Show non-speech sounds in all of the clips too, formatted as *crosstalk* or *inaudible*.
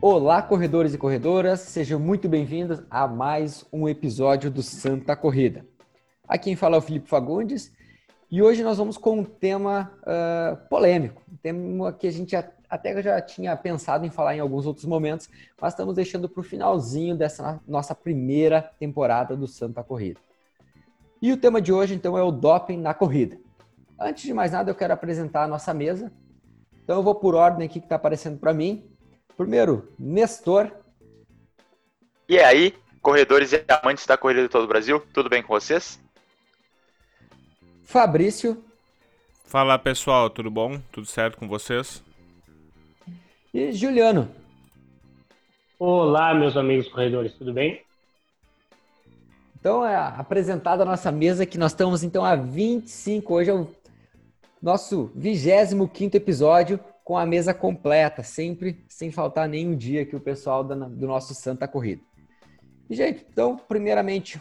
Olá, corredores e corredoras, sejam muito bem-vindos a mais um episódio do Santa Corrida. Aqui quem fala é o Felipe Fagundes e hoje nós vamos com um tema uh, polêmico, um tema que a gente até já tinha pensado em falar em alguns outros momentos, mas estamos deixando para o finalzinho dessa nossa primeira temporada do Santa Corrida. E o tema de hoje, então, é o doping na corrida. Antes de mais nada, eu quero apresentar a nossa mesa. Então, eu vou por ordem aqui que está aparecendo para mim. Primeiro, Nestor. E aí, corredores e amantes da corrida de todo o Brasil, tudo bem com vocês? Fabrício. Fala pessoal, tudo bom? Tudo certo com vocês? E Juliano. Olá, meus amigos corredores, tudo bem? Então, é apresentada a nossa mesa, que nós estamos então a 25, hoje é o nosso 25 episódio com a mesa completa, sempre sem faltar nenhum dia que o pessoal do nosso Santa Corrida. E, gente, então, primeiramente,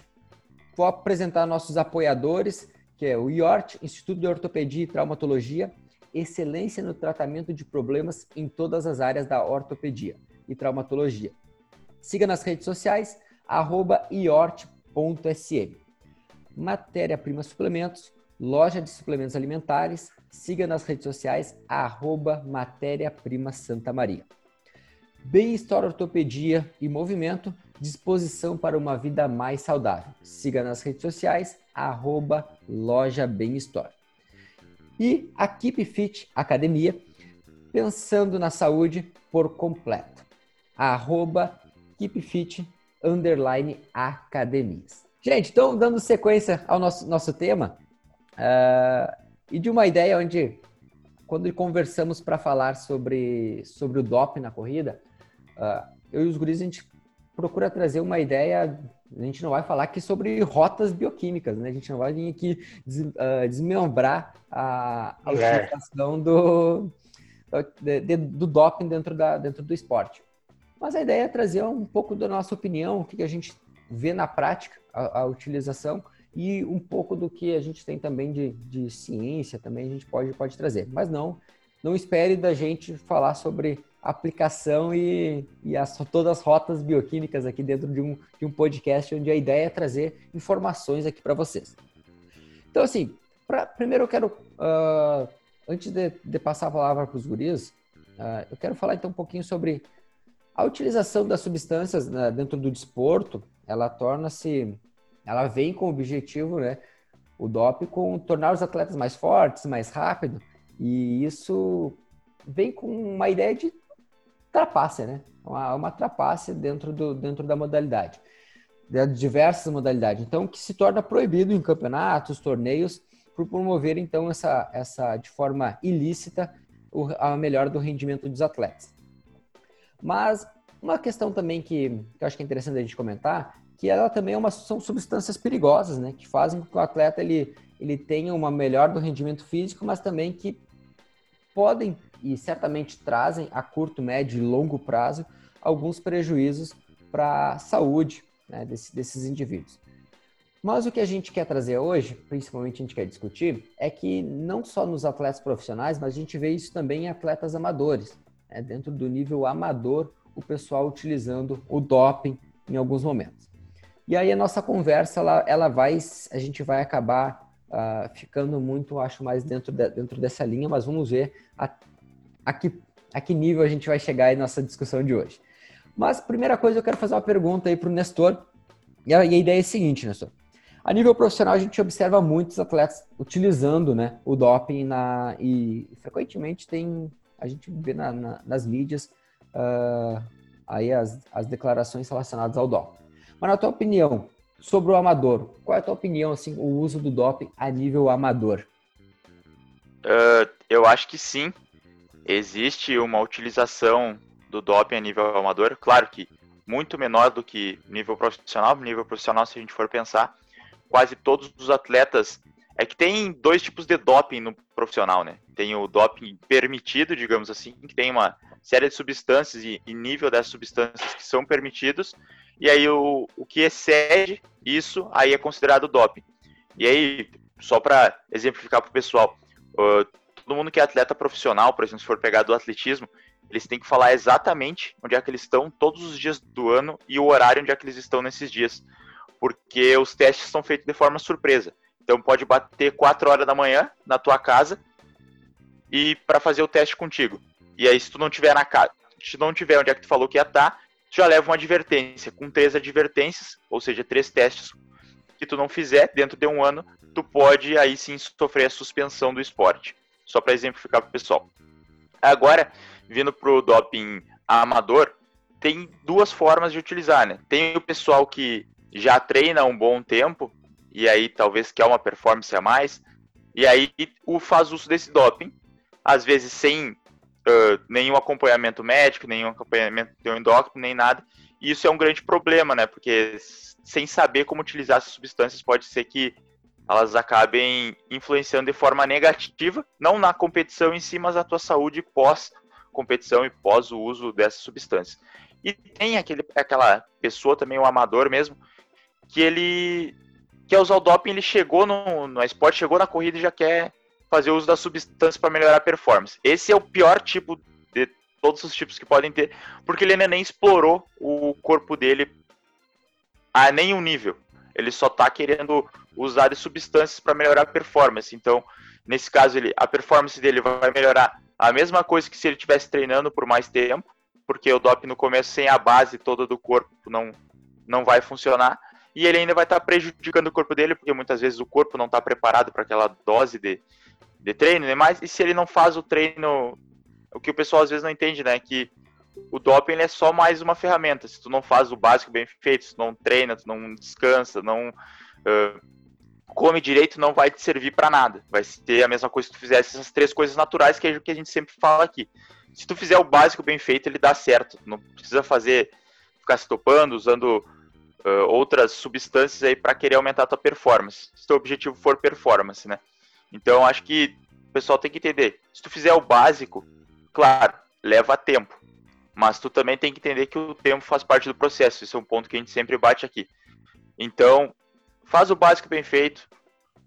vou apresentar nossos apoiadores, que é o IORT, Instituto de Ortopedia e Traumatologia, excelência no tratamento de problemas em todas as áreas da ortopedia e traumatologia. Siga nas redes sociais, arroba iort.com sm. Matéria-prima suplementos, loja de suplementos alimentares, siga nas redes sociais, arroba matéria-prima Santa Maria. Bem-estar ortopedia e movimento, disposição para uma vida mais saudável. Siga nas redes sociais, arroba loja Bem-Store. E a Keep Fit Academia, pensando na saúde por completo. Arroba Keep Fit underline academias. Gente, então dando sequência ao nosso, nosso tema uh, e de uma ideia onde, quando conversamos para falar sobre, sobre o DOP na corrida, uh, eu e os guris a gente procura trazer uma ideia. A gente não vai falar aqui sobre rotas bioquímicas, né? A gente não vai vir aqui des, uh, desmembrar a, a é. utilização do, do, do doping dentro, da, dentro do esporte. Mas a ideia é trazer um pouco da nossa opinião, o que a gente vê na prática, a, a utilização, e um pouco do que a gente tem também de, de ciência, também a gente pode, pode trazer. Mas não, não espere da gente falar sobre aplicação e, e as, todas as rotas bioquímicas aqui dentro de um, de um podcast, onde a ideia é trazer informações aqui para vocês. Então, assim, pra, primeiro eu quero, uh, antes de, de, passar a palavra para os guris, uh, eu quero falar então um pouquinho sobre a utilização das substâncias né, dentro do desporto, ela torna-se, ela vem com o objetivo, né, o DOP, com tornar os atletas mais fortes, mais rápidos, e isso vem com uma ideia de trapaça, né? Uma, uma dentro, do, dentro da modalidade, de diversas modalidades. Então, que se torna proibido em campeonatos, torneios, por promover, então, essa, essa de forma ilícita, o, a melhora do rendimento dos atletas. Mas uma questão também que, que eu acho que é interessante a gente comentar, que ela também é uma, são substâncias perigosas, né? Que fazem com que o atleta ele, ele tenha uma melhor do rendimento físico, mas também que podem e certamente trazem a curto, médio e longo prazo alguns prejuízos para a saúde né, desse, desses indivíduos. Mas o que a gente quer trazer hoje, principalmente a gente quer discutir, é que não só nos atletas profissionais, mas a gente vê isso também em atletas amadores né, dentro do nível amador, o pessoal utilizando o doping em alguns momentos. E aí a nossa conversa, ela, ela vai, a gente vai acabar uh, ficando muito, acho, mais dentro, de, dentro dessa linha, mas vamos ver a, a, que, a que nível a gente vai chegar aí nessa discussão de hoje. Mas, primeira coisa, eu quero fazer uma pergunta aí para o Nestor. E a, e a ideia é a seguinte, Nestor. A nível profissional, a gente observa muitos atletas utilizando né, o doping na, e frequentemente tem a gente vê na, na, nas mídias uh, aí as, as declarações relacionadas ao doping. Mas na tua opinião, sobre o amador, qual é a tua opinião, assim, o uso do doping a nível amador? Uh, eu acho que sim. Existe uma utilização do doping a nível amador, claro que muito menor do que nível profissional. Nível profissional, se a gente for pensar, quase todos os atletas é que tem dois tipos de doping no profissional, né? Tem o doping permitido, digamos assim, que tem uma série de substâncias e, nível dessas substâncias que são permitidos, e aí o, o que excede isso, aí é considerado doping. E aí, só para exemplificar para o pessoal, uh, todo mundo que é atleta profissional, por exemplo, se for pegar do atletismo, eles têm que falar exatamente onde é que eles estão todos os dias do ano e o horário onde é que eles estão nesses dias. Porque os testes são feitos de forma surpresa. Então pode bater 4 horas da manhã na tua casa e para fazer o teste contigo. E aí se tu não tiver na casa, se não tiver onde é que tu falou que ia estar, tá, tu já leva uma advertência. Com três advertências, ou seja, três testes que tu não fizer dentro de um ano, tu pode aí sim sofrer a suspensão do esporte. Só para exemplificar para o pessoal. Agora, vindo para o doping amador, tem duas formas de utilizar, né? Tem o pessoal que já treina um bom tempo e aí talvez quer uma performance a mais e aí o faz uso desse doping, às vezes sem uh, nenhum acompanhamento médico, nenhum acompanhamento de um endócrino, nem nada. E isso é um grande problema, né? Porque sem saber como utilizar essas substâncias pode ser que elas acabem influenciando de forma negativa, não na competição em si, mas a tua saúde pós competição e pós o uso dessas substâncias. E tem aquele, aquela pessoa também, o amador mesmo, que ele quer usar o doping, ele chegou no, no esporte, chegou na corrida e já quer fazer uso da substância para melhorar a performance. Esse é o pior tipo de todos os tipos que podem ter, porque ele ainda nem explorou o corpo dele a nenhum nível. Ele só está querendo usar de substâncias para melhorar a performance. Então, nesse caso, ele, a performance dele vai melhorar a mesma coisa que se ele estivesse treinando por mais tempo, porque o doping no começo sem a base toda do corpo não, não vai funcionar. E ele ainda vai estar tá prejudicando o corpo dele, porque muitas vezes o corpo não está preparado para aquela dose de, de treino e demais. E se ele não faz o treino, o que o pessoal às vezes não entende, né? Que o doping é só mais uma ferramenta. Se tu não faz o básico bem feito, se tu não treina, tu não descansa, não uh, come direito não vai te servir para nada. Vai ser a mesma coisa se tu fizesse essas três coisas naturais que é o que a gente sempre fala aqui. Se tu fizer o básico bem feito, ele dá certo. Não precisa fazer, ficar se topando, usando uh, outras substâncias aí para querer aumentar a tua performance. Se teu objetivo for performance, né? Então, acho que o pessoal tem que entender. Se tu fizer o básico, claro, leva tempo. Mas tu também tem que entender que o tempo faz parte do processo. Esse é um ponto que a gente sempre bate aqui. Então, Faz o básico bem feito,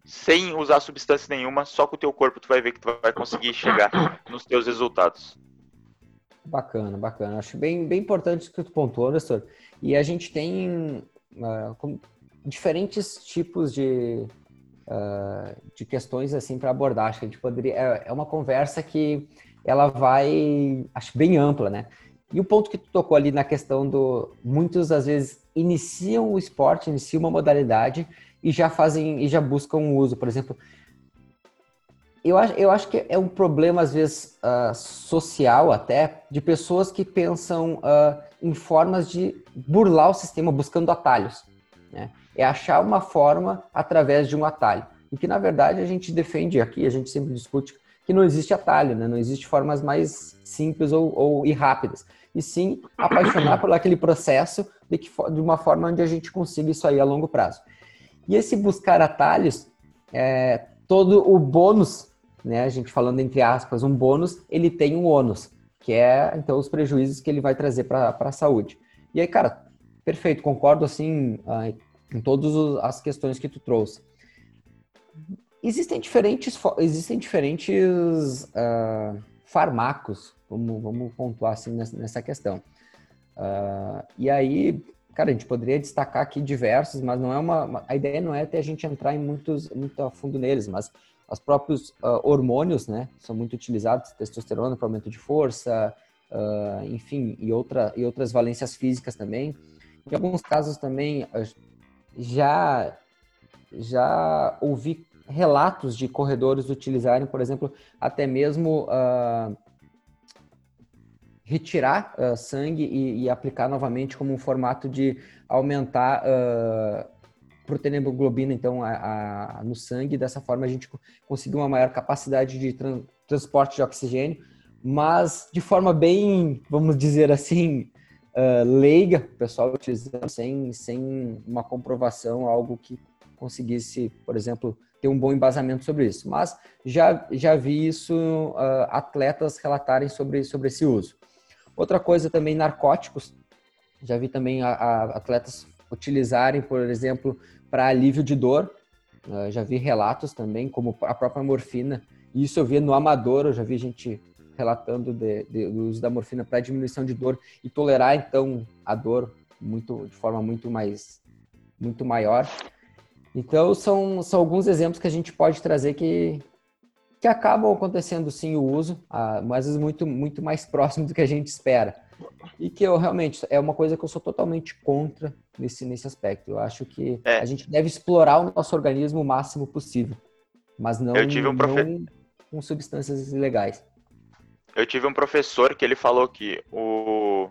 sem usar substância nenhuma, só com o teu corpo tu vai ver que tu vai conseguir chegar nos teus resultados. Bacana, bacana. Acho bem, bem importante o que tu pontuou, Nestor. E a gente tem uh, diferentes tipos de, uh, de questões assim para abordar. Acho que a gente poderia. É, é uma conversa que ela vai, acho bem ampla, né? E o ponto que tu tocou ali na questão do muitos às vezes iniciam o esporte, iniciam uma modalidade e já fazem e já buscam o uso, por exemplo. Eu acho, eu acho que é um problema às vezes uh, social até de pessoas que pensam uh, em formas de burlar o sistema buscando atalhos. Né? É achar uma forma através de um atalho. E que na verdade a gente defende aqui, a gente sempre discute que não existe atalho, né? não existe formas mais simples ou, ou e rápidas e sim apaixonar por aquele processo de, que, de uma forma onde a gente consiga isso aí a longo prazo. E esse buscar atalhos, é, todo o bônus, né, a gente falando entre aspas, um bônus, ele tem um ônus, que é então os prejuízos que ele vai trazer para a saúde. E aí, cara, perfeito, concordo assim em todas as questões que tu trouxe. Existem diferentes, existem diferentes uh, farmacos Vamos, vamos pontuar assim nessa questão. Uh, e aí, cara, a gente poderia destacar aqui diversos, mas não é uma. A ideia não é ter a gente entrar em muitos, muito a fundo neles, mas os próprios uh, hormônios, né, são muito utilizados, testosterona para aumento de força, uh, enfim, e, outra, e outras valências físicas também. Em alguns casos também já já ouvi relatos de corredores utilizarem, por exemplo, até mesmo uh, retirar uh, sangue e, e, aplicar novamente como um formato de aumentar uh, proteína hemoglobina então a, a, no sangue. Dessa forma a gente conseguir uma maior capacidade de tran transporte de oxigênio. Mas de forma bem vamos dizer assim uh, leiga o pessoal utilizando sem sem uma comprovação algo que conseguisse por exemplo ter um bom embasamento sobre isso mas já já vi isso uh, atletas relatarem sobre sobre esse uso Outra coisa também, narcóticos. Já vi também a, a atletas utilizarem, por exemplo, para alívio de dor. Uh, já vi relatos também, como a própria morfina. Isso eu vi no amador, eu já vi gente relatando de, de, do uso da morfina para diminuição de dor e tolerar então a dor muito de forma muito mais muito maior. Então são, são alguns exemplos que a gente pode trazer que que acabam acontecendo sim o uso, mas às vezes muito muito mais *laughs* próximo do que a gente espera. E que eu realmente é uma coisa que eu sou totalmente contra nesse nesse aspecto. Eu acho que é. a gente deve explorar o nosso organismo o máximo possível, mas não, um profe... não com substâncias ilegais. Eu tive um professor que ele falou que o,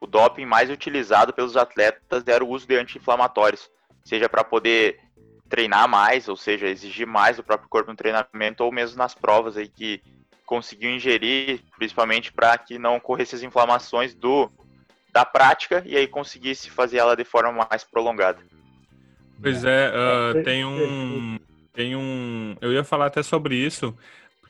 o doping mais utilizado pelos atletas era o uso de anti-inflamatórios, seja para poder treinar mais, ou seja, exigir mais do próprio corpo no treinamento, ou mesmo nas provas aí que conseguiu ingerir, principalmente para que não ocorresse as inflamações do da prática e aí conseguisse fazer ela de forma mais prolongada. Pois é, uh, tem um tem um, eu ia falar até sobre isso,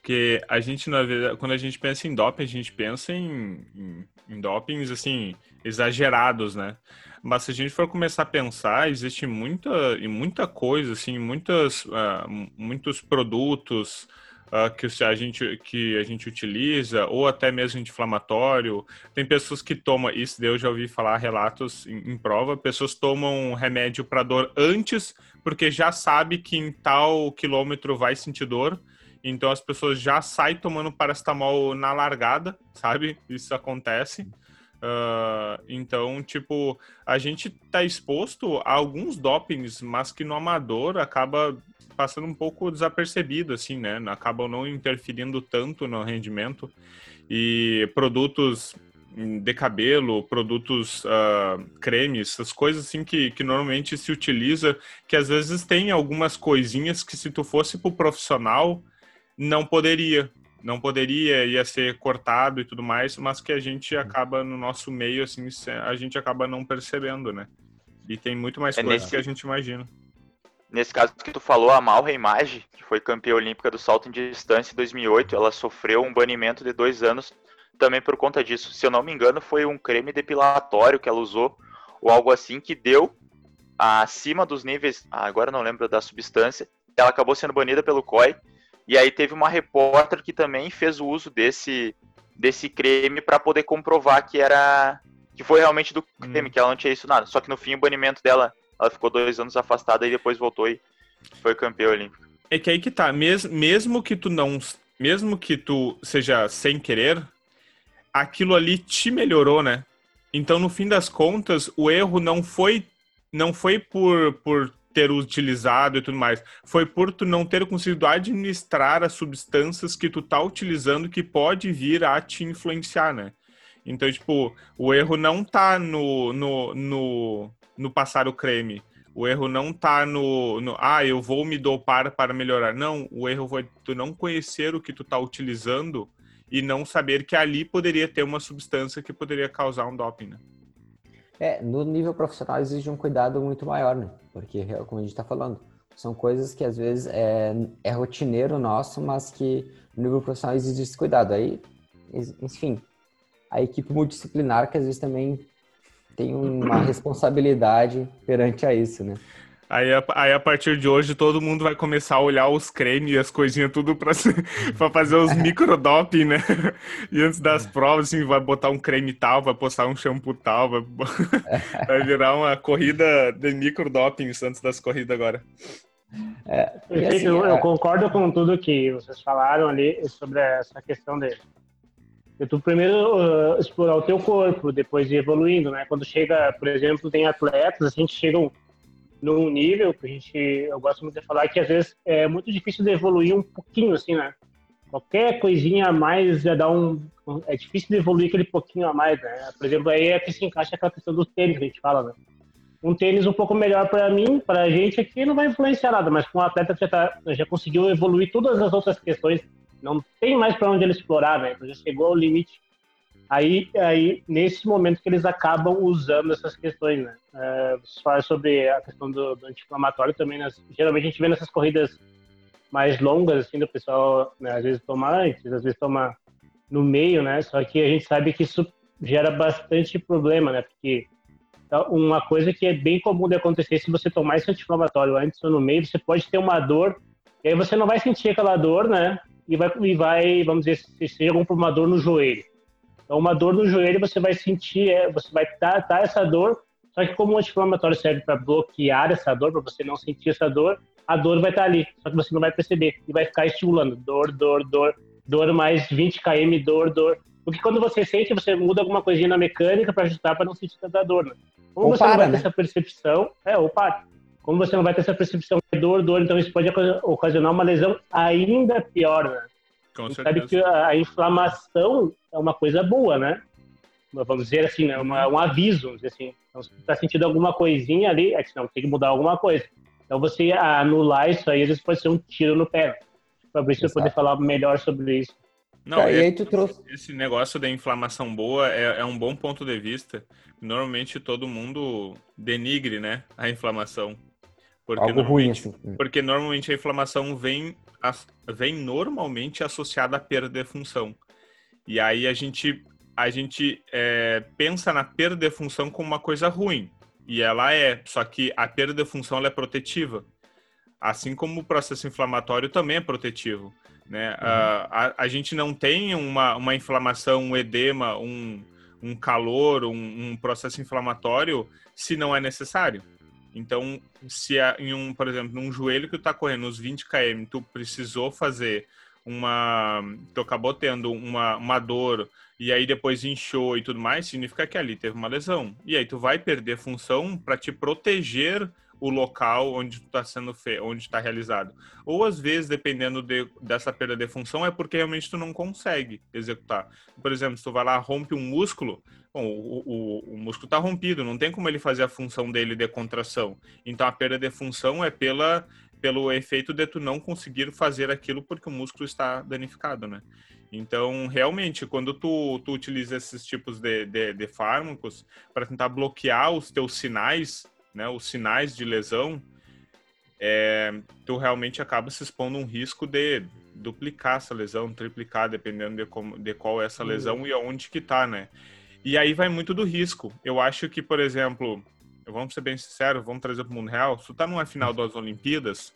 porque a gente, na verdade, quando a gente pensa em doping, a gente pensa em, em, em dopings, assim, exagerados, né? Mas se a gente for começar a pensar, existe muita, e muita coisa, assim, muitas, uh, muitos produtos uh, que, a gente, que a gente utiliza, ou até mesmo anti-inflamatório. Tem pessoas que tomam, isso eu já ouvi falar relatos em, em prova, pessoas tomam remédio para dor antes, porque já sabe que em tal quilômetro vai sentir dor, então as pessoas já saem tomando paracetamol na largada, sabe? Isso acontece. Uh, então, tipo, a gente tá exposto a alguns dopings, mas que no amador acaba passando um pouco desapercebido, assim, né? Acabam não interferindo tanto no rendimento. E produtos de cabelo, produtos uh, cremes, essas coisas assim que, que normalmente se utiliza, que às vezes tem algumas coisinhas que se tu fosse pro profissional, não poderia. Não poderia, ia ser cortado e tudo mais, mas que a gente acaba no nosso meio, assim, a gente acaba não percebendo, né? E tem muito mais é coisas nesse... que a gente imagina. Nesse caso que tu falou, a Mal Reimage, que foi campeã olímpica do salto em distância em 2008, ela sofreu um banimento de dois anos também por conta disso. Se eu não me engano, foi um creme depilatório que ela usou, ou algo assim, que deu acima dos níveis, agora não lembro da substância, ela acabou sendo banida pelo COI e aí teve uma repórter que também fez o uso desse, desse creme para poder comprovar que era que foi realmente do creme, hum. que ela não tinha isso nada. Só que no fim o banimento dela, ela ficou dois anos afastada e depois voltou e foi campeã olímpica. É que aí que tá, Mes mesmo que tu não, mesmo que tu seja sem querer, aquilo ali te melhorou, né? Então no fim das contas, o erro não foi não foi por, por ter utilizado e tudo mais. Foi por tu não ter conseguido administrar as substâncias que tu tá utilizando que pode vir a te influenciar, né? Então, tipo, o erro não tá no, no, no, no passar o creme. O erro não tá no, no, ah, eu vou me dopar para melhorar. Não, o erro foi tu não conhecer o que tu tá utilizando e não saber que ali poderia ter uma substância que poderia causar um doping, né? É, no nível profissional exige um cuidado muito maior, né? Porque, como a gente está falando, são coisas que às vezes é, é rotineiro nosso, mas que no nível profissional exige esse cuidado. Aí, enfim, a equipe multidisciplinar que às vezes também tem uma responsabilidade perante a isso, né? Aí, aí, a partir de hoje, todo mundo vai começar a olhar os cremes e as coisinhas tudo para *laughs* fazer os microdoping, né? E antes das provas, assim, vai botar um creme tal, vai postar um shampoo tal, vai, *laughs* vai virar uma corrida de microdopings antes das corridas agora. É, assim, eu, eu, é concordo com tudo que vocês falaram ali sobre essa questão de, de tu primeiro uh, explorar o teu corpo, depois ir evoluindo, né? Quando chega, por exemplo, tem atletas, a gente chega num nível que a gente, eu gosto muito de falar que às vezes é muito difícil de evoluir um pouquinho, assim, né? Qualquer coisinha a mais já dá um, é difícil de evoluir aquele pouquinho a mais, né? Por exemplo, aí é que se encaixa aquela questão do tênis que a gente fala, né? Um tênis um pouco melhor para mim, para a gente aqui, não vai influenciar nada, mas com um atleta já, tá, já conseguiu evoluir todas as outras questões, não tem mais para onde ele explorar, né? Então já chegou ao limite Aí, aí, nesse momento que eles acabam usando essas questões, né? É, você fala sobre a questão do, do anti-inflamatório também, né? geralmente a gente vê nessas corridas mais longas, assim, do pessoal, né, às vezes toma antes, às vezes toma no meio, né? Só que a gente sabe que isso gera bastante problema, né? Porque então, uma coisa que é bem comum de acontecer, se você tomar esse anti-inflamatório antes ou no meio, você pode ter uma dor, e aí você não vai sentir aquela dor, né? e vai, e vai vamos dizer, se seja uma dor no joelho. Então, uma dor no joelho, você vai sentir, é, você vai dar essa dor, só que como o anti-inflamatório serve para bloquear essa dor, para você não sentir essa dor, a dor vai estar tá ali, só que você não vai perceber e vai ficar estimulando dor, dor, dor, dor mais 20 km, dor, dor. Porque quando você sente, você muda alguma coisinha na mecânica para ajustar para não sentir tanta dor. Né? Como ou você para, não vai né? ter essa percepção, é, ou para. Como você não vai ter essa percepção de dor, dor, então isso pode ocasionar uma lesão ainda pior, né? Com certeza. sabe que a, a, inflamação é uma coisa boa, né? Vamos dizer assim, né? Uma, um aviso, vamos dizer assim. Então, se você está sentindo alguma coisinha ali, é que não, tem que mudar alguma coisa. Então, você anular isso aí, às vezes pode ser um tiro no pé. Fabrício poder falar melhor sobre isso. Não, tá, esse, trouxe... esse, negócio da inflamação boa é, é, um bom ponto de vista. Normalmente todo mundo denigre, né, a inflamação. Porque Algo ruim, assim. Porque normalmente a inflamação vem, vem normalmente associada à perda de função. E aí a gente, a gente é, pensa na perda de função como uma coisa ruim. E ela é, só que a perda de função é protetiva. Assim como o processo inflamatório também é protetivo. Né? Uhum. A, a, gente não tem uma, uma inflamação, um edema, um, um calor, um, um processo inflamatório se não é necessário. Então, se em um, por exemplo, num joelho que tu tá correndo uns 20 km, tu precisou fazer uma, tu acabou tendo uma, uma dor e aí depois inchou e tudo mais, significa que ali teve uma lesão. E aí tu vai perder função para te proteger o local onde está sendo fe... onde está realizado. Ou às vezes, dependendo de, dessa perda de função, é porque realmente tu não consegue executar. Por exemplo, se tu vai lá rompe um músculo, bom, o, o, o músculo está rompido, não tem como ele fazer a função dele de contração. Então a perda de função é pela pelo efeito de tu não conseguir fazer aquilo porque o músculo está danificado, né? Então, realmente, quando tu, tu utiliza esses tipos de, de, de fármacos para tentar bloquear os teus sinais né, os sinais de lesão, é, tu realmente acaba se expondo um risco de duplicar essa lesão, triplicar, dependendo de, como, de qual é essa lesão uhum. e aonde que tá, né? E aí vai muito do risco. Eu acho que, por exemplo, vamos ser bem sinceros, vamos trazer para o mundo real, se tu tá numa final das Olimpíadas,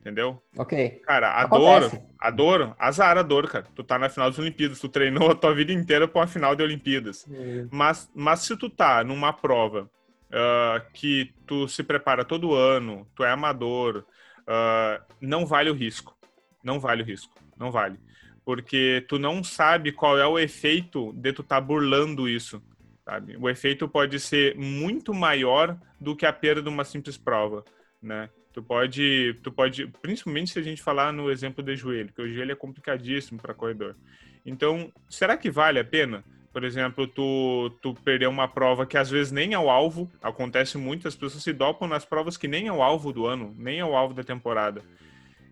entendeu? Ok. Cara, a Acontece. dor, a dor, azar a dor, cara. Tu tá na final das Olimpíadas, tu treinou a tua vida inteira para uma final de Olimpíadas. Uhum. Mas, mas se tu tá numa prova uh, que tu se prepara todo ano, tu é amador, uh, não vale o risco. Não vale o risco. Não vale. Porque tu não sabe qual é o efeito de tu estar tá burlando isso. Sabe? O efeito pode ser muito maior do que a perda de uma simples prova, né? Tu pode, tu pode, principalmente se a gente falar no exemplo de joelho, que o joelho é complicadíssimo para corredor. Então, será que vale a pena? Por exemplo, tu, tu perdeu uma prova que às vezes nem é o alvo, acontece muito, as pessoas se dopam nas provas que nem é o alvo do ano, nem é o alvo da temporada.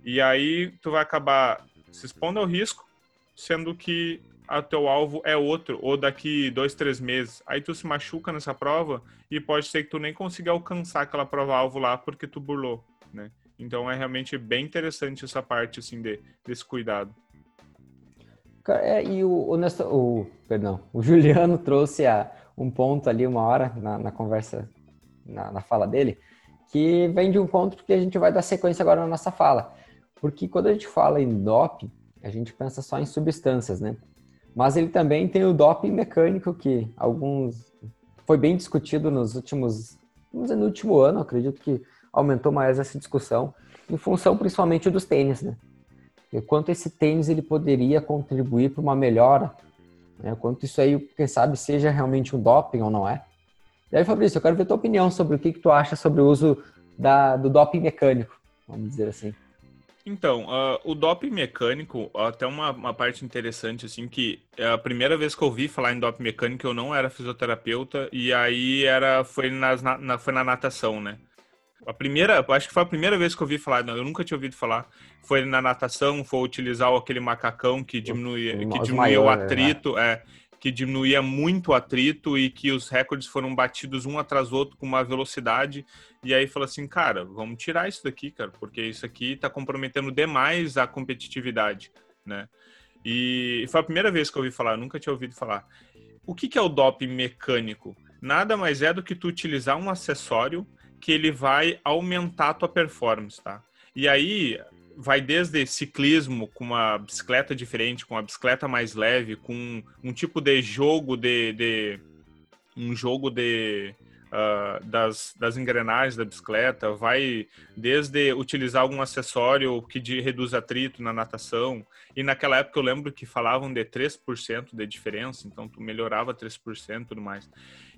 E aí tu vai acabar se expondo ao risco, sendo que o teu alvo é outro, ou daqui dois, três meses. Aí tu se machuca nessa prova e pode ser que tu nem consiga alcançar aquela prova-alvo lá porque tu burlou, né? Então é realmente bem interessante essa parte, assim, de, desse cuidado. É, e o, o, o, perdão, o *laughs* Juliano trouxe a, um ponto ali, uma hora, na, na conversa, na, na, fala dele, que vem de um ponto que a gente vai dar sequência agora na nossa fala. Porque quando a gente fala em doping, a gente pensa só em substâncias, né? Mas ele também tem o doping mecânico, que alguns foi bem discutido nos últimos, vamos dizer, no último ano, acredito que aumentou mais essa discussão, em função principalmente dos tênis, né? E quanto esse tênis ele poderia contribuir para uma melhora, né? quanto isso aí, quem sabe, seja realmente um doping ou não é. E aí, Fabrício, eu quero ver tua opinião sobre o que, que tu acha sobre o uso da, do doping mecânico, vamos dizer assim. Então, uh, o doping mecânico, até uma, uma, parte interessante, assim, que é a primeira vez que eu ouvi falar em doping mecânico, eu não era fisioterapeuta, e aí era, foi, nas, na, foi na natação, né? A primeira, acho que foi a primeira vez que eu ouvi falar, não, eu nunca tinha ouvido falar. Foi na natação, foi utilizar aquele macacão que diminuía, que diminuía maior, o né? atrito, né? é, que diminuía muito o atrito e que os recordes foram batidos um atrás do outro com uma velocidade. E aí falou assim, cara, vamos tirar isso daqui, cara, porque isso aqui está comprometendo demais a competitividade, né? E foi a primeira vez que eu ouvi falar, eu nunca tinha ouvido falar. O que, que é o doping mecânico? Nada mais é do que tu utilizar um acessório que ele vai aumentar a tua performance, tá? E aí, vai desde ciclismo com uma bicicleta diferente, com uma bicicleta mais leve, com um tipo de jogo de, de um jogo de uh, das, das engrenagens da bicicleta, vai desde utilizar algum acessório que de, reduz atrito na natação. E naquela época eu lembro que falavam de 3% de diferença, então tu melhorava 3% e tudo mais.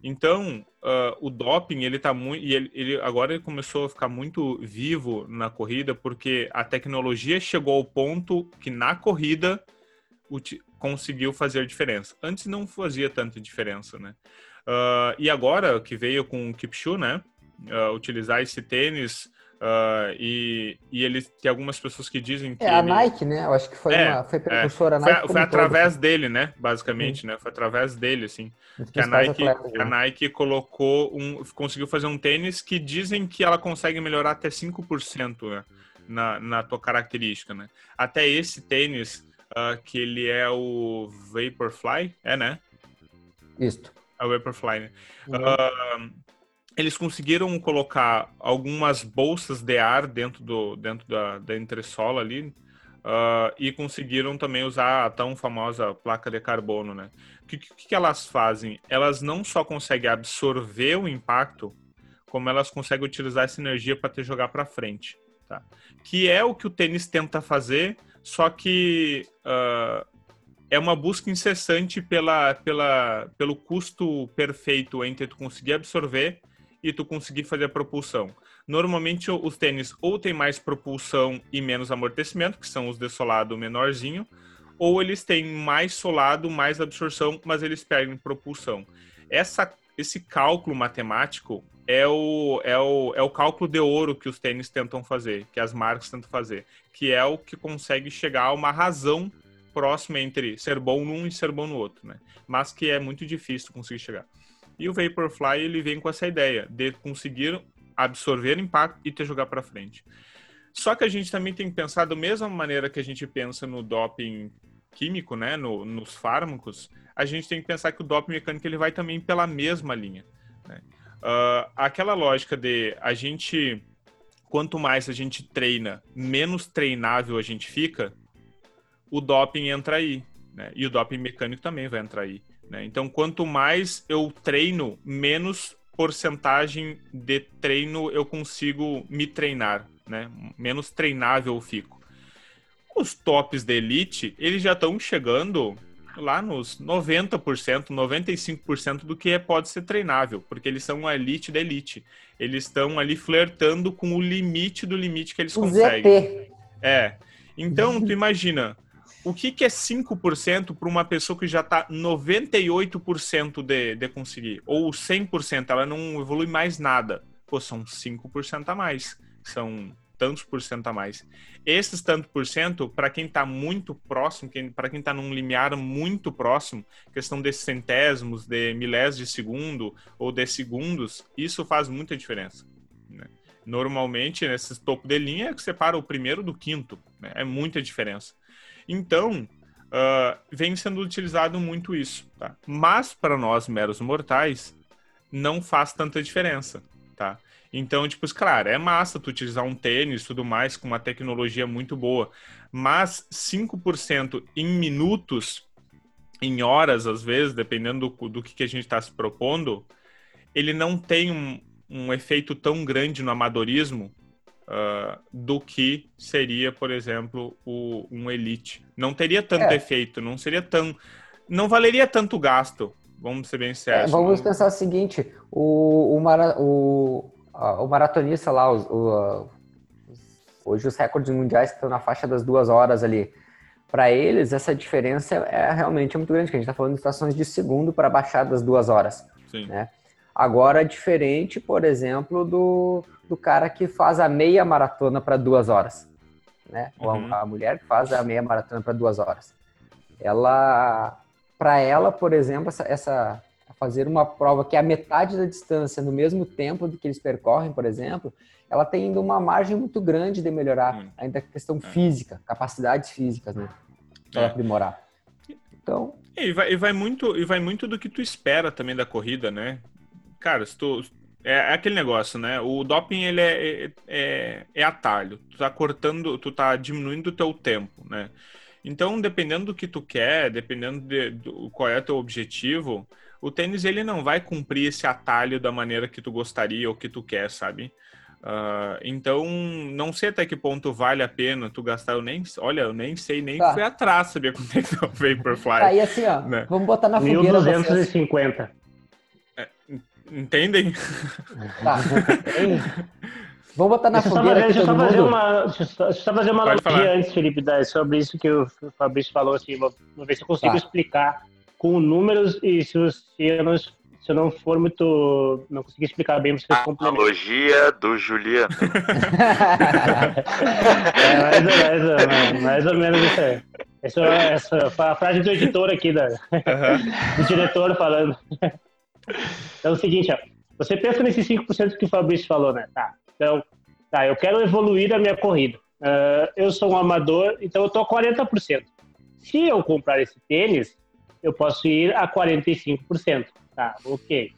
Então, uh, o doping, ele tá muito. E ele, ele, agora ele começou a ficar muito vivo na corrida, porque a tecnologia chegou ao ponto que na corrida conseguiu fazer diferença. Antes não fazia tanta diferença, né? Uh, e agora que veio com o Kipchu, né? Uh, utilizar esse tênis uh, e, e ele tem algumas pessoas que dizem que. É, a Nike, né? Eu acho que foi, é, uma, foi precursora é, Nike. Foi, foi através dele, né? Basicamente, né? Foi através dele, assim. Que a Nike, atletas, a né? Nike colocou um. conseguiu fazer um tênis que dizem que ela consegue melhorar até 5% né? na, na tua característica, né? Até esse tênis, que ele é o Vaporfly, é, né? Isso a Vaporfly, né? Uhum. Uh, eles conseguiram colocar algumas bolsas de ar dentro, do, dentro da, da entressola ali uh, e conseguiram também usar a tão famosa placa de carbono, né? O que, que, que elas fazem? Elas não só conseguem absorver o impacto, como elas conseguem utilizar essa energia para te jogar para frente, tá? Que é o que o tênis tenta fazer, só que uh, é uma busca incessante pela, pela, pelo custo perfeito entre tu conseguir absorver e tu conseguir fazer a propulsão. Normalmente os tênis ou tem mais propulsão e menos amortecimento, que são os de solado menorzinho, ou eles têm mais solado, mais absorção, mas eles perdem propulsão. Essa, esse cálculo matemático é o, é, o, é o cálculo de ouro que os tênis tentam fazer, que as marcas tentam fazer, que é o que consegue chegar a uma razão próximo entre ser bom num e ser bom no outro, né? Mas que é muito difícil conseguir chegar. E o Vaporfly ele vem com essa ideia de conseguir absorver impacto e te jogar para frente. Só que a gente também tem que pensar da mesma maneira que a gente pensa no doping químico, né, no, nos fármacos, a gente tem que pensar que o doping mecânico ele vai também pela mesma linha. Né? Uh, aquela lógica de a gente, quanto mais a gente treina, menos treinável a gente fica, o doping entra aí. Né? E o doping mecânico também vai entrar aí. Né? Então, quanto mais eu treino, menos porcentagem de treino eu consigo me treinar, né? Menos treinável eu fico. Os tops da elite, eles já estão chegando lá nos 90%, 95% do que é, pode ser treinável, porque eles são a elite da elite. Eles estão ali flertando com o limite do limite que eles conseguem. É. Então, tu imagina, o que, que é 5% para uma pessoa que já está 98% de, de conseguir? Ou 100%, ela não evolui mais nada. Pô, são 5% a mais. São tantos por cento a mais. Esses tantos por cento, para quem está muito próximo, para quem está num limiar muito próximo, questão de centésimos, de milésimos de segundo ou de segundos, isso faz muita diferença. Né? Normalmente, nesses topo de linha, é que separa o primeiro do quinto. Né? É muita diferença. Então, uh, vem sendo utilizado muito isso, tá? Mas para nós meros mortais, não faz tanta diferença, tá? Então, tipo, claro, é massa tu utilizar um tênis tudo mais com uma tecnologia muito boa, mas 5% em minutos, em horas, às vezes, dependendo do, do que, que a gente está se propondo, ele não tem um, um efeito tão grande no amadorismo uh, do que seria, por exemplo, o, um Elite. Não teria tanto é. efeito, não seria tão. Não valeria tanto gasto, vamos ser bem sérios. É, vamos pensar o seguinte: o, o, mara, o, o maratonista lá, o, hoje os recordes mundiais estão na faixa das duas horas ali. Para eles, essa diferença é realmente muito grande, que a gente está falando de estações de segundo para baixar das duas horas. Sim. Né? Agora, é diferente, por exemplo, do, do cara que faz a meia maratona para duas horas, né? Uhum. Ou a, a, mulher que faz a meia maratona para duas horas. Ela, para ela, por exemplo, essa, essa fazer uma prova que é a metade da distância no mesmo tempo do que eles percorrem, por exemplo, ela tem ainda uma margem muito grande de melhorar, uhum. ainda a questão é. física, capacidades físicas, né? Para é. aprimorar. Então. E vai, e vai muito e vai muito do que tu espera também da corrida, né? Cara, se tu, é, é, aquele negócio, né? O doping ele é, é, é, é, atalho. Tu tá cortando, tu tá diminuindo o teu tempo, né? Então, dependendo do que tu quer, dependendo de, do qual é o teu objetivo, o tênis ele não vai cumprir esse atalho da maneira que tu gostaria ou que tu quer, sabe? Uh, então, não sei até que ponto vale a pena tu gastar. Eu nem, olha, eu nem sei, nem tá. fui atrás, sabia quanto é que *laughs* tá o Vaporfly. Tá, e assim, ó, né? vamos botar na fogueira. 1250. É, entendem? Tá. *laughs* Vamos botar na deixa fogueira fazer, deixa só fazer uma, deixa só fazer uma analogia antes, Felipe, sobre isso que o Fabrício falou. Assim, vou, vou ver se eu consigo tá. explicar com números e se, se, eu não, se eu não for muito. não conseguir explicar bem, vocês complementam. Analogia do Juliano. *laughs* é, mais, ou, mais, mais ou menos isso aí. Essa, essa a frase do editor aqui, da, uhum. do diretor falando. Então é o seguinte, ó, você pensa nesses 5% que o Fabrício falou, né? Tá, então, tá, eu quero evoluir a minha corrida. Uh, eu sou um amador, então eu tô a 40%. Se eu comprar esse tênis, eu posso ir a 45%. Tá, ok.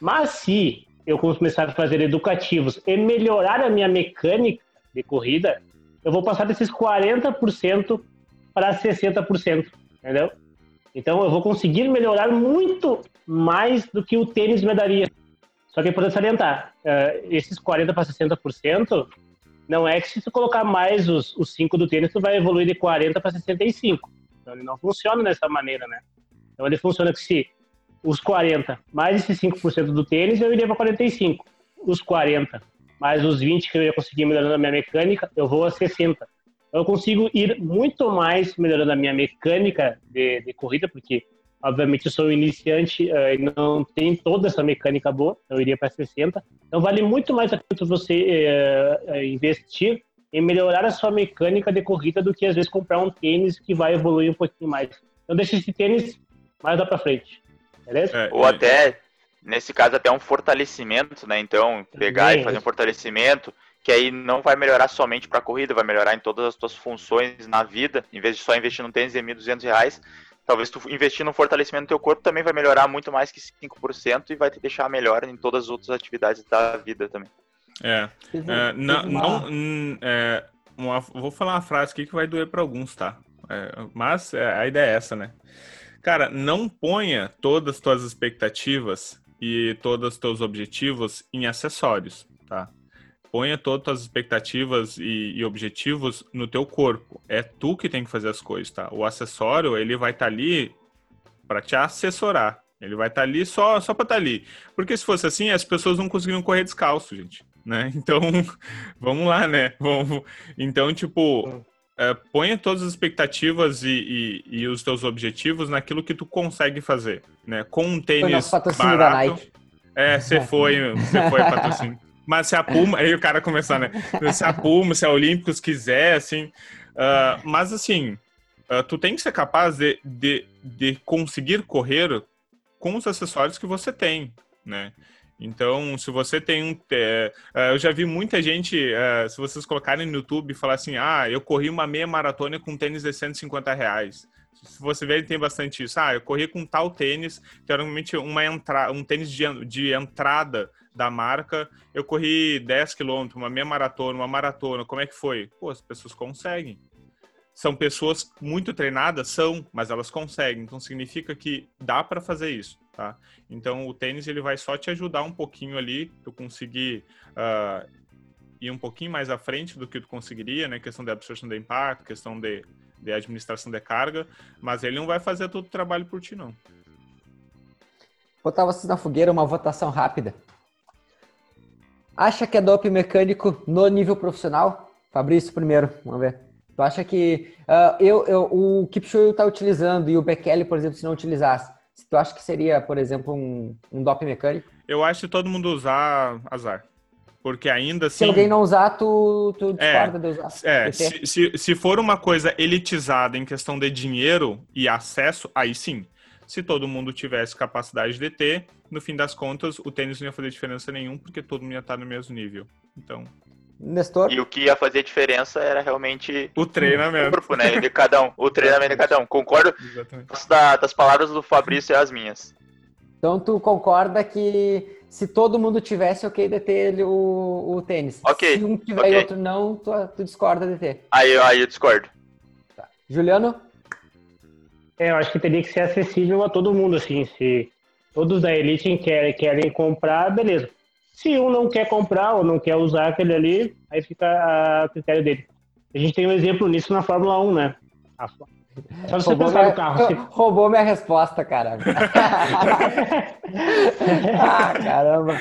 Mas se eu começar a fazer educativos e melhorar a minha mecânica de corrida, eu vou passar desses 40% para 60%, entendeu? Então eu vou conseguir melhorar muito mais do que o tênis me daria. Só que é importante salientar, uh, esses 40% para 60% não é que se tu colocar mais os, os 5 do tênis, tu vai evoluir de 40 para 65. Então ele não funciona dessa maneira, né? Então ele funciona que se os 40 mais esses 5% do tênis, eu iria para 45. Os 40 mais os 20 que eu ia conseguir melhorando a minha mecânica, eu vou a 60. Então eu consigo ir muito mais melhorando a minha mecânica de, de corrida, porque obviamente eu sou um iniciante uh, e não tem toda essa mecânica boa, então eu iria para 60. Então vale muito mais a pena você uh, investir em melhorar a sua mecânica de corrida do que às vezes comprar um tênis que vai evoluir um pouquinho mais. Então deixa esse tênis mais lá para frente, beleza? É, Ou até nesse caso até um fortalecimento, né? Então pegar e fazer um fortalecimento que aí não vai melhorar somente para a corrida, vai melhorar em todas as suas funções na vida, em vez de só investir num tênis de 1.200 reais, talvez tu investir no fortalecimento do teu corpo também vai melhorar muito mais que 5% e vai te deixar melhor em todas as outras atividades da vida também. É, é não, não é, uma, vou falar uma frase aqui que vai doer para alguns, tá? É, mas é, a ideia é essa, né? Cara, não ponha todas as tuas expectativas e todos os teus objetivos em acessórios, tá? Ponha todas as expectativas e, e, objetivos no teu corpo. É tu que tem que fazer as coisas, tá? O acessório, ele vai estar tá ali para te assessorar. Ele vai estar tá ali só, só para estar tá ali. Porque se fosse assim, as pessoas não conseguiriam correr descalço, gente. Né? *laughs* Então, vamos lá, né? Vamos... Então, tipo, é, ponha todas as expectativas e, e, e, os teus objetivos naquilo que tu consegue fazer, né? Com um tênis barato. Da Nike. É, você *laughs* foi, você foi patrocínio. Mas se a Puma, aí o cara começar, né? Se a Puma, se a Olímpicos quiser, assim. Uh, mas assim, uh, tu tem que ser capaz de, de, de conseguir correr com os acessórios que você tem, né? Então, se você tem um. É, eu já vi muita gente, é, se vocês colocarem no YouTube, falar assim: ah, eu corri uma meia maratona com tênis de 150 reais. Se você ver, tem bastante isso. Ah, eu corri com tal tênis, teoricamente uma entra, um tênis de, de entrada da marca, eu corri 10 quilômetros, uma meia maratona, uma maratona, como é que foi? Pô, as pessoas conseguem. São pessoas muito treinadas? São, mas elas conseguem. Então significa que dá para fazer isso, tá? Então o tênis ele vai só te ajudar um pouquinho ali, tu conseguir uh, ir um pouquinho mais à frente do que tu conseguiria, né? Questão de absorção de impacto, questão de, de administração de carga, mas ele não vai fazer todo o trabalho por ti, não. Botar vocês na fogueira uma votação rápida. Acha que é doping mecânico no nível profissional? Fabrício, primeiro, vamos ver. Tu acha que uh, eu, eu, o Kipchoge está utilizando e o Bekele, por exemplo, se não utilizasse, tu acha que seria, por exemplo, um, um doping mecânico? Eu acho que todo mundo usar azar. Porque ainda assim. Se alguém não usar, tu, tu é, discorda é, de usar. É, se, se, se for uma coisa elitizada em questão de dinheiro e acesso, aí sim. Se todo mundo tivesse capacidade de ter, no fim das contas, o tênis não ia fazer diferença nenhum, porque todo mundo ia estar no mesmo nível. Então. Nestor? E o que ia fazer diferença era realmente o treinamento. O corpo, né? De cada um. O treinamento de cada um. Concordo *laughs* das, das palavras do Fabrício e as minhas. Então tu concorda que se todo mundo tivesse ok de ter o, o tênis. Ok. Se um tiver okay. e outro não, tu, tu discorda de ter. Aí, aí eu discordo. Tá. Juliano? É, eu acho que teria que ser acessível a todo mundo, assim. Se todos da Elite querem, querem comprar, beleza. Se um não quer comprar ou não quer usar aquele ali, aí fica a critério dele. A gente tem um exemplo nisso na Fórmula 1, né? Só você roubou pensar minha, no carro. Se... Roubou minha resposta, cara. *laughs* *laughs* ah, caramba.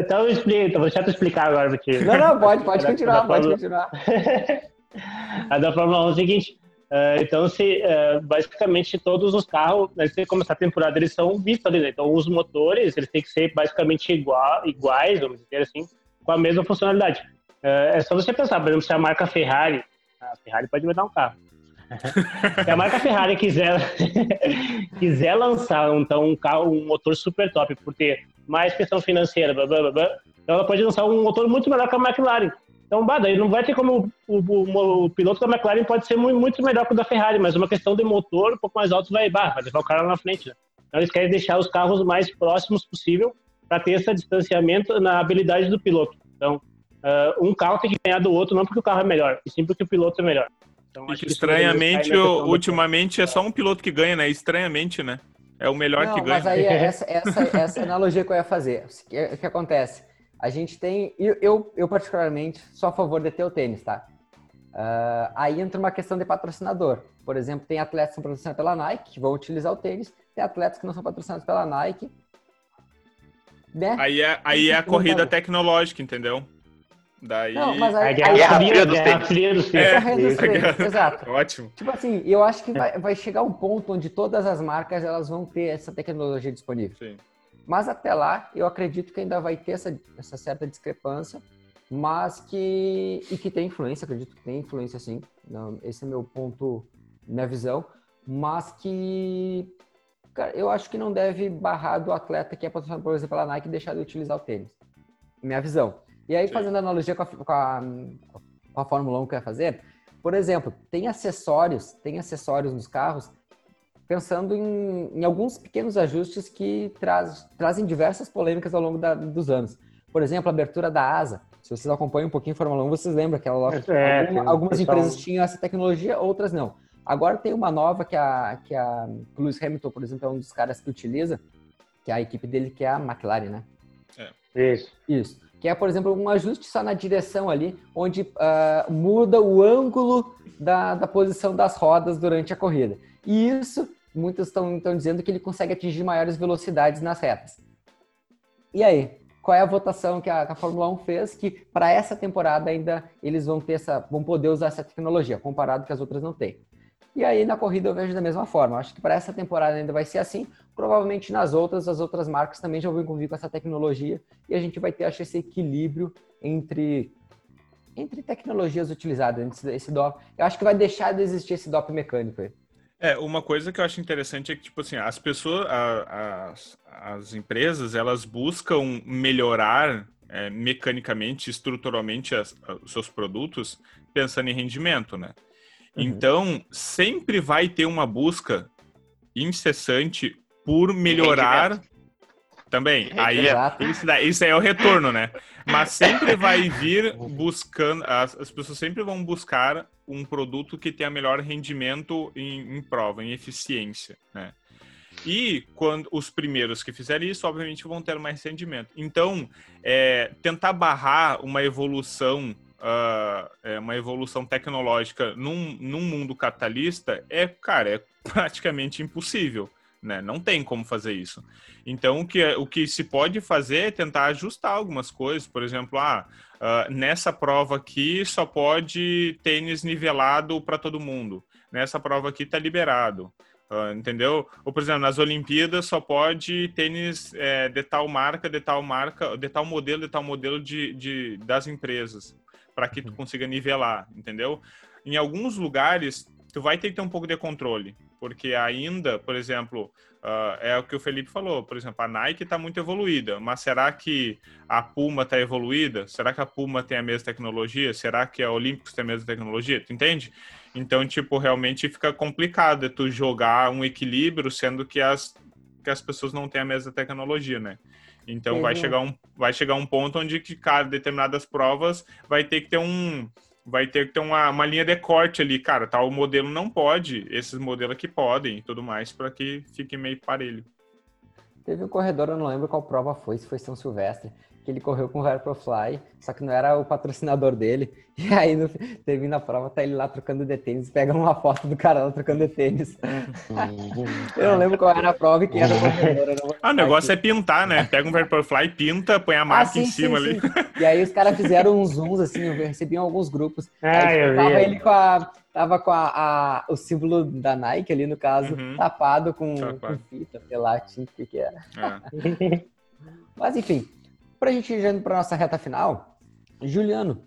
Então eu explico, vou deixar tu explicar agora ti. Não, não, pode, *laughs* pode continuar, pode continuar. A da Fórmula 1 é o seguinte, uh, então se uh, basicamente todos os carros, né, se começar a temporada, eles são vistos né? Então os motores, eles têm que ser basicamente igual, iguais, vamos dizer assim, com a mesma funcionalidade. Uh, é só você pensar, por exemplo, se a marca Ferrari, a Ferrari pode dar um carro. *laughs* se a marca Ferrari quiser, *laughs* quiser lançar então um carro, um motor super top por ter mais questão financeira, blá, blá, blá, então ela pode lançar um motor muito melhor que a McLaren. Então, bah, daí não vai ter como o, o, o, piloto da McLaren pode ser muito, muito melhor que o da Ferrari, mas uma questão de motor um pouco mais alto vai, bah, vai levar o cara lá na frente. Né? Então eles querem deixar os carros mais próximos possível para ter esse distanciamento na habilidade do piloto. Então, uh, um carro tem que ganhar do outro não porque o carro é melhor, e sim porque o piloto é melhor. Então, estranhamente, ultimamente é só um piloto que ganha, né? Estranhamente, né? É o melhor não, que ganha. Mas aí, *laughs* essa, essa, essa analogia que eu ia fazer. O que, que acontece? A gente tem. Eu, eu, eu, particularmente, sou a favor de ter o tênis, tá? Uh, aí entra uma questão de patrocinador. Por exemplo, tem atletas que são patrocinados pela Nike, que vão utilizar o tênis, tem atletas que não são patrocinados pela Nike. Né? Aí é, aí é a corrida tecnológica, entendeu? Daí... Não, mas aí, a guerra, aí, fria dos tênis. Fria dos tênis. É, dos tênis. Exato. *laughs* Ótimo. Tipo assim, eu acho que vai, vai chegar um ponto onde todas as marcas elas vão ter essa tecnologia disponível. Sim. Mas até lá, eu acredito que ainda vai ter essa, essa certa discrepância, mas que. e que tem influência, acredito que tem influência sim. Não, esse é meu ponto, minha visão. Mas que. Cara, eu acho que não deve barrar do atleta que é patrocinado, por exemplo, pela Nike deixar de utilizar o tênis. Minha visão. E aí, sim. fazendo analogia com a, com a, com a Fórmula 1 que eu ia fazer, por exemplo, tem acessórios, tem acessórios nos carros pensando em, em alguns pequenos ajustes que traz, trazem diversas polêmicas ao longo da, dos anos. Por exemplo, a abertura da asa. Se vocês acompanham um pouquinho a Fórmula 1, vocês lembram que ela, é, alguma, algumas pessoal... empresas tinham essa tecnologia, outras não. Agora tem uma nova que a, que a Lewis Hamilton, por exemplo, é um dos caras que utiliza, que é a equipe dele, que é a McLaren, né? É. Isso. Isso. Que é, por exemplo, um ajuste só na direção ali, onde uh, muda o ângulo da, da posição das rodas durante a corrida. E isso, muitos estão dizendo que ele consegue atingir maiores velocidades nas retas. E aí, qual é a votação que a, que a Fórmula 1 fez? Que para essa temporada ainda eles vão ter essa, vão poder usar essa tecnologia, comparado que as outras não têm. E aí na corrida eu vejo da mesma forma. Acho que para essa temporada ainda vai ser assim. Provavelmente nas outras, as outras marcas também já vão convir com essa tecnologia e a gente vai ter, acho, esse equilíbrio entre entre tecnologias utilizadas, esse DOP. Eu acho que vai deixar de existir esse DOP mecânico aí. É, uma coisa que eu acho interessante é que, tipo assim, as pessoas, a, as, as empresas, elas buscam melhorar é, mecanicamente, estruturalmente as, os seus produtos, pensando em rendimento, né? Uhum. Então, sempre vai ter uma busca incessante por melhorar também. Aí, isso, isso aí é o retorno, né? Mas sempre *laughs* vai vir buscando, as, as pessoas sempre vão buscar um produto que tenha melhor rendimento em, em prova, em eficiência, né? E quando os primeiros que fizerem isso, obviamente, vão ter mais rendimento. Então, é, tentar barrar uma evolução, uh, é, uma evolução tecnológica num, num mundo capitalista é, cara, é praticamente impossível. Né? Não tem como fazer isso. Então, o que, é, o que se pode fazer é tentar ajustar algumas coisas. Por exemplo, ah, uh, nessa prova aqui só pode tênis nivelado para todo mundo. Nessa prova aqui está liberado. Uh, entendeu? Ou, por exemplo, nas Olimpíadas só pode tênis é, de tal marca, de tal marca, de tal modelo, de tal modelo de, de das empresas, para que tu consiga nivelar, entendeu? Em alguns lugares, tu vai ter que ter um pouco de controle. Porque ainda, por exemplo, uh, é o que o Felipe falou, por exemplo, a Nike está muito evoluída, mas será que a Puma está evoluída? Será que a Puma tem a mesma tecnologia? Será que a Olímpicos tem a mesma tecnologia? Tu entende? Então, tipo, realmente fica complicado tu jogar um equilíbrio, sendo que as, que as pessoas não têm a mesma tecnologia, né? Então vai chegar, um, vai chegar um ponto onde que cada determinadas provas vai ter que ter um vai ter que ter uma, uma linha de corte ali, cara, tal modelo não pode, esses modelos aqui podem e tudo mais, para que fique meio parelho. Teve um corredor, eu não lembro qual prova foi, se foi São Silvestre, que ele correu com o Vaporfly, só que não era o patrocinador dele. *laughs* E aí, no, termina a prova, tá ele lá trocando de tênis, pega uma foto do cara lá trocando de tênis. eu não lembro qual era a prova e quem era o corredor. Ah, o negócio aqui. é pintar, né? Pega um Vaporfly, pinta, põe a ah, marca ah, sim, em cima sim, ali. Sim. E aí os caras fizeram uns zooms, assim, eu recebi alguns grupos. Ah, aí, eu tava vi. ele com a tava com a, a, o símbolo da Nike ali, no caso, uhum. tapado com, com fita, sei lá, tinha o que que era. É. Mas enfim, para a gente ir indo para nossa reta final, Juliano,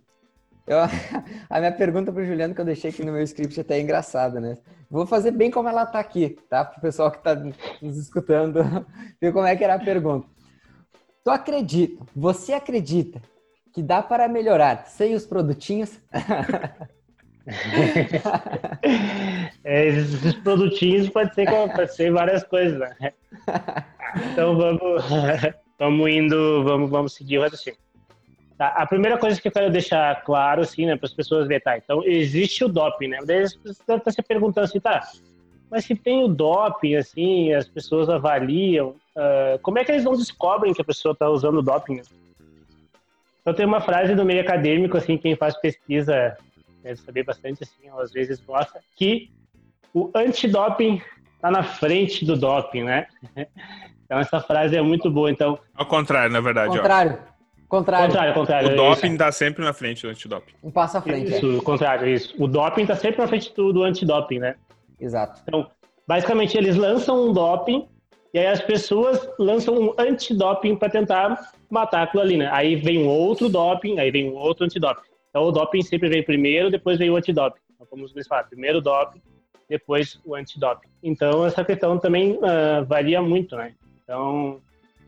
eu, *laughs* a minha pergunta para o Juliano que eu deixei aqui no meu script até é engraçada, né? Vou fazer bem como ela está aqui, tá? Para o pessoal que está nos escutando *laughs* ver como é que era a pergunta. Tu acredita, você acredita que dá para melhorar sem os produtinhos? *laughs* é, esses produtinhos pode ser, pode ser várias coisas, né? Então vamos, vamos indo, vamos, vamos seguir o raciocínio. Tá, a primeira coisa que eu quero deixar claro, assim, né, para as pessoas verem, tá? Então, existe o doping, né? Daí as pessoas estão se perguntando assim, tá, mas se tem o doping, assim, as pessoas avaliam, uh, como é que eles não descobrem que a pessoa está usando doping? Né? Então, tem uma frase do meio acadêmico, assim, quem faz pesquisa deve saber bastante, assim, às vezes gosta, que o antidoping está na frente do doping, né? *laughs* Então essa frase é muito boa. Então, ao contrário, na verdade. Contrário. Ó. Contrário. Contrário, contrário. O doping está sempre na frente do antidoping. Um passo à frente. Isso, é. o contrário, isso. O doping está sempre na frente do, do antidoping, né? Exato. Então, basicamente, eles lançam um doping e aí as pessoas lançam um antidoping para tentar matar aquilo ali, né? Aí vem um outro doping, aí vem um outro antidoping. Então, o doping sempre vem primeiro, depois vem o antidoping. Então, como os dois falam, primeiro o doping, depois o antidoping. Então, essa questão também uh, varia muito, né? Então,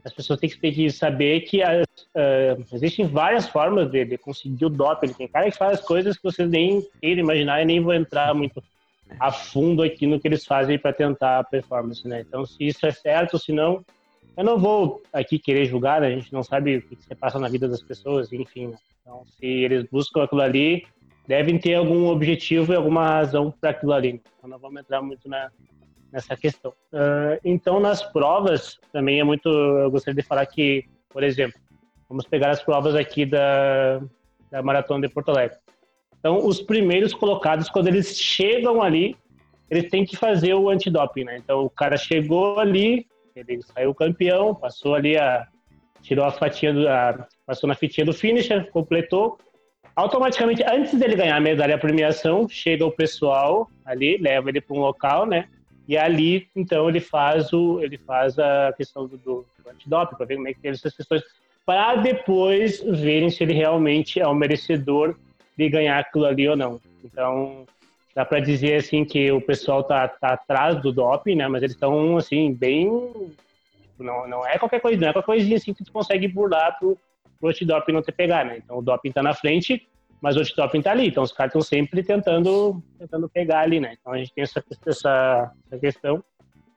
as pessoas têm que, saber que as, uh, existem várias formas de, de, conseguir o doping. Tem cara que faz coisas que vocês nem queiram imaginar e nem vou entrar muito a fundo aqui no que eles fazem para tentar a performance, né? Então, se isso é certo, ou se não, eu não vou aqui querer julgar, né? a gente não sabe o que se passa na vida das pessoas, enfim. Né? Então, se eles buscam aquilo ali, devem ter algum objetivo e alguma razão para aquilo ali. Então, não vamos entrar muito na, nessa questão. Uh, então, nas provas, também é muito. Eu gostaria de falar que, por exemplo, vamos pegar as provas aqui da, da Maratona de Porto Alegre. Então, os primeiros colocados, quando eles chegam ali, eles têm que fazer o antidoping, né? Então, o cara chegou ali, ele saiu campeão, passou ali a. tirou a fatia do. A, passou na fitinha do finisher, completou. Automaticamente, antes dele ganhar a medalha a premiação, chega o pessoal ali, leva ele para um local, né? E ali, então, ele faz o, ele faz a questão do, do, do antidoping, para ver como é que tem essas questões, para depois verem se ele realmente é o merecedor de ganhar aquilo ali ou não. Então, dá para dizer assim que o pessoal tá, tá atrás do doping, né? Mas eles estão assim bem, não, não é qualquer coisa, não é qualquer coisinha assim que tu consegue burlar pro, pro antidoping não te pegar, né? Então o doping tá na frente, mas o antidoping tá ali. Então os caras estão sempre tentando, tentando pegar ali, né? Então a gente tem essa, essa, essa questão.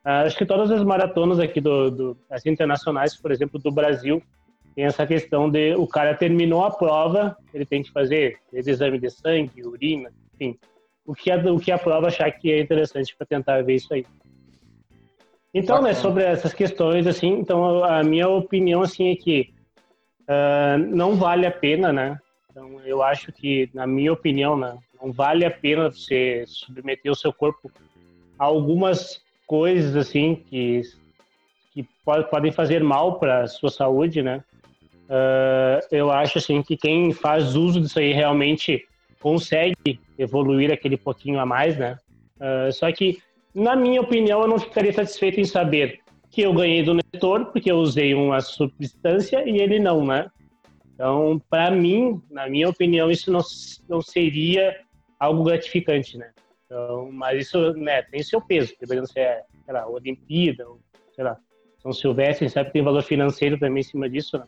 Uh, acho que todas as maratonas aqui do, do, as internacionais, por exemplo, do Brasil, tem essa questão de o cara terminou a prova, ele tem que fazer exame de sangue, urina, enfim, o que a, o que a prova achar que é interessante para tentar ver isso aí. Então, né, sobre essas questões, assim, então a minha opinião, assim, é que uh, não vale a pena, né, então, eu acho que, na minha opinião, né, não vale a pena você submeter o seu corpo a algumas coisas assim que que pode, podem fazer mal para a sua saúde, né? Uh, eu acho assim que quem faz uso disso aí realmente consegue evoluir aquele pouquinho a mais, né? Uh, só que, na minha opinião, eu não ficaria satisfeito em saber que eu ganhei do Nestor porque eu usei uma substância e ele não, né? Então, para mim, na minha opinião, isso não, não seria algo gratificante, né? Então, mas isso né, tem seu peso, dependendo se é, sei lá, Olimpíada, ou, sei lá, São Silvestre, sabe que tem valor financeiro também em cima disso, né?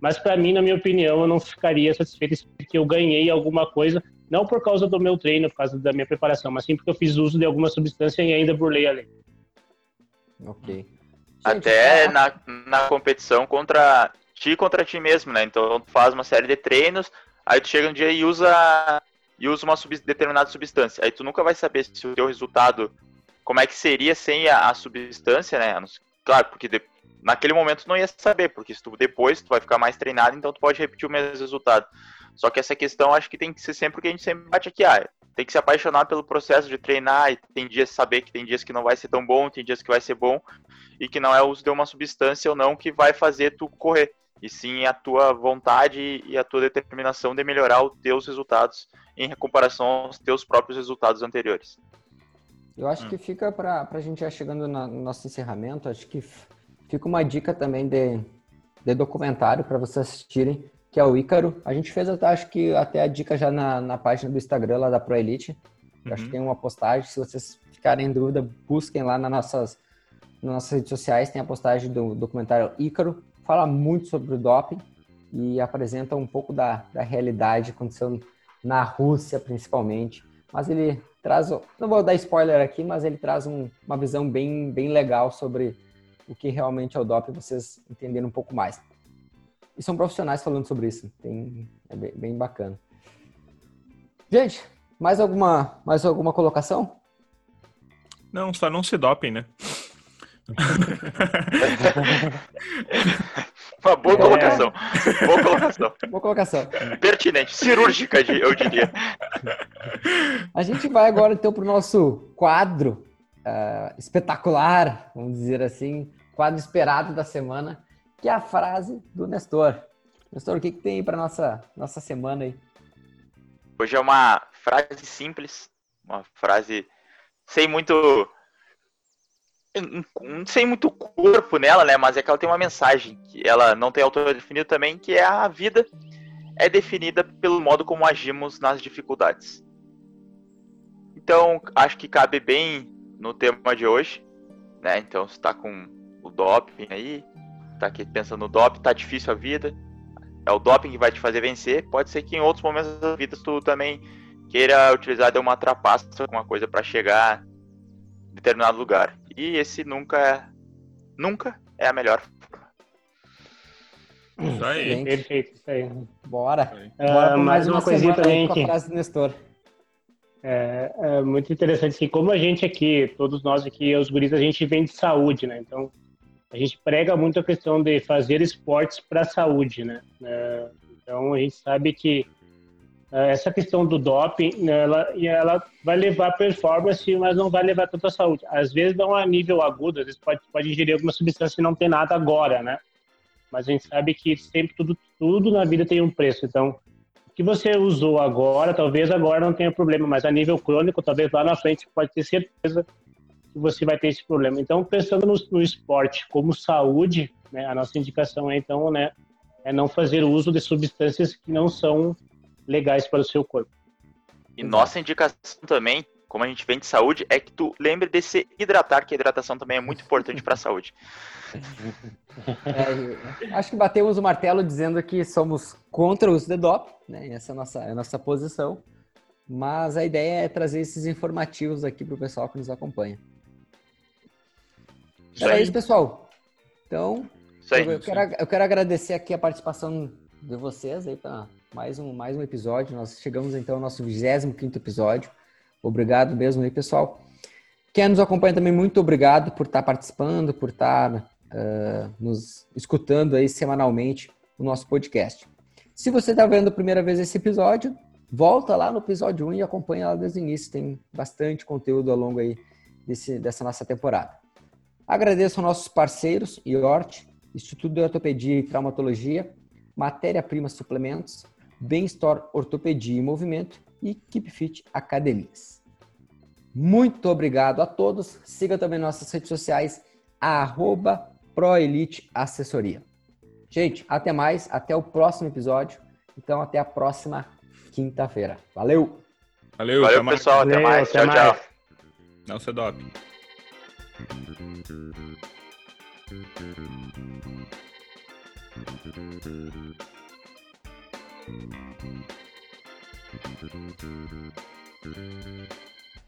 Mas para mim, na minha opinião, eu não ficaria satisfeito se eu ganhei alguma coisa, não por causa do meu treino, por causa da minha preparação, mas sim porque eu fiz uso de alguma substância e ainda burlei a lei. Ok. Gente, Até na, na competição contra ti contra ti mesmo, né? Então tu faz uma série de treinos, aí tu chega um dia e usa e usa uma sub, determinada substância. Aí tu nunca vai saber se o teu resultado como é que seria sem a, a substância, né? Claro, porque de, naquele momento tu não ia saber, porque se tu depois tu vai ficar mais treinado, então tu pode repetir o mesmo resultado. Só que essa questão acho que tem que ser sempre o que a gente sempre bate aqui, ah, tem que se apaixonar pelo processo de treinar e tem dias saber que tem dias que não vai ser tão bom, tem dias que vai ser bom e que não é o uso de uma substância ou não que vai fazer tu correr, e sim a tua vontade e a tua determinação de melhorar os teus resultados em comparação aos teus próprios resultados anteriores. Eu acho hum. que fica para a gente já chegando no nosso encerramento, acho que fica uma dica também de, de documentário para vocês assistirem, que é o Ícaro. A gente fez, acho que até a dica já na, na página do Instagram lá da Pro Elite. Uhum. Acho que tem uma postagem. Se vocês ficarem em dúvida, busquem lá nas nossas, nas nossas redes sociais, tem a postagem do documentário Ícaro. Fala muito sobre o doping e apresenta um pouco da, da realidade acontecendo na Rússia, principalmente. Mas ele traz, não vou dar spoiler aqui, mas ele traz um, uma visão bem, bem legal sobre o que realmente é o doping, vocês entenderem um pouco mais. E são profissionais falando sobre isso, tem, é bem, bem bacana. Gente, mais alguma, mais alguma colocação? Não, só não se dopem, né? *laughs* *laughs* Uma boa é... colocação. Boa colocação. *laughs* Boa colocação. Pertinente, cirúrgica, eu diria. A gente vai agora então para o nosso quadro uh, espetacular, vamos dizer assim, quadro esperado da semana, que é a frase do Nestor. Nestor, o que, que tem para nossa nossa semana aí? Hoje é uma frase simples, uma frase sem muito sem muito corpo nela, né? Mas é que ela tem uma mensagem que ela não tem autor definido também, que é a vida é definida pelo modo como agimos nas dificuldades. Então, acho que cabe bem no tema de hoje, né? Então, você tá com o doping aí, tá aqui pensando no doping, tá difícil a vida, é o doping que vai te fazer vencer. Pode ser que em outros momentos da vida tu também queira utilizar de uma trapaça, alguma coisa para chegar em determinado lugar. E esse nunca é, nunca é a melhor forma. Isso aí. Perfeito, isso aí. Bora. Uh, Bora mais uma, uma coisinha também que... frase do Nestor. É, é, muito interessante que como a gente aqui, todos nós aqui, os guris, a gente vem de saúde, né? Então, a gente prega muito a questão de fazer esportes para a saúde, né? É, então, a gente sabe que essa questão do doping, ela, ela vai levar performance, mas não vai levar tanta saúde. Às vezes não a nível agudo, às vezes pode, pode ingerir alguma substância e não tem nada agora, né? Mas a gente sabe que sempre tudo, tudo na vida tem um preço. Então, o que você usou agora, talvez agora não tenha problema, mas a nível crônico, talvez lá na frente pode ter certeza que você vai ter esse problema. Então, pensando no, no esporte como saúde, né, a nossa indicação é então, né, é não fazer uso de substâncias que não são legais para o seu corpo. E nossa indicação também, como a gente vem de saúde, é que tu lembre de se hidratar, que a hidratação também é muito importante para a saúde. *laughs* É, acho que batemos o martelo dizendo que somos contra o uso de DOP, né? Essa é a nossa, é a nossa posição. Mas a ideia é trazer esses informativos aqui para o pessoal que nos acompanha. Isso Era isso, pessoal. Então, isso eu, quero, eu quero agradecer aqui a participação de vocês aí para mais um, mais um episódio. Nós chegamos então ao nosso 25 episódio. Obrigado mesmo aí, pessoal. Quem nos acompanha também, muito obrigado por estar participando, por estar uh, nos escutando aí semanalmente o nosso podcast. Se você está vendo a primeira vez esse episódio, volta lá no episódio 1 e acompanha lá desde o início. Tem bastante conteúdo ao longo aí desse, dessa nossa temporada. Agradeço aos nossos parceiros, IORT, Instituto de Ortopedia e Traumatologia, Matéria Prima Suplementos, Bem-Store Ortopedia e Movimento e Keep Fit Academias. Muito obrigado a todos. Siga também nossas redes sociais, arroba Proelite Assessoria. Gente, até mais, até o próximo episódio. Então, até a próxima quinta-feira. Valeu! Valeu, Valeu pessoal. Até mais. Até tchau, mais. tchau. Não se dope. Thank you.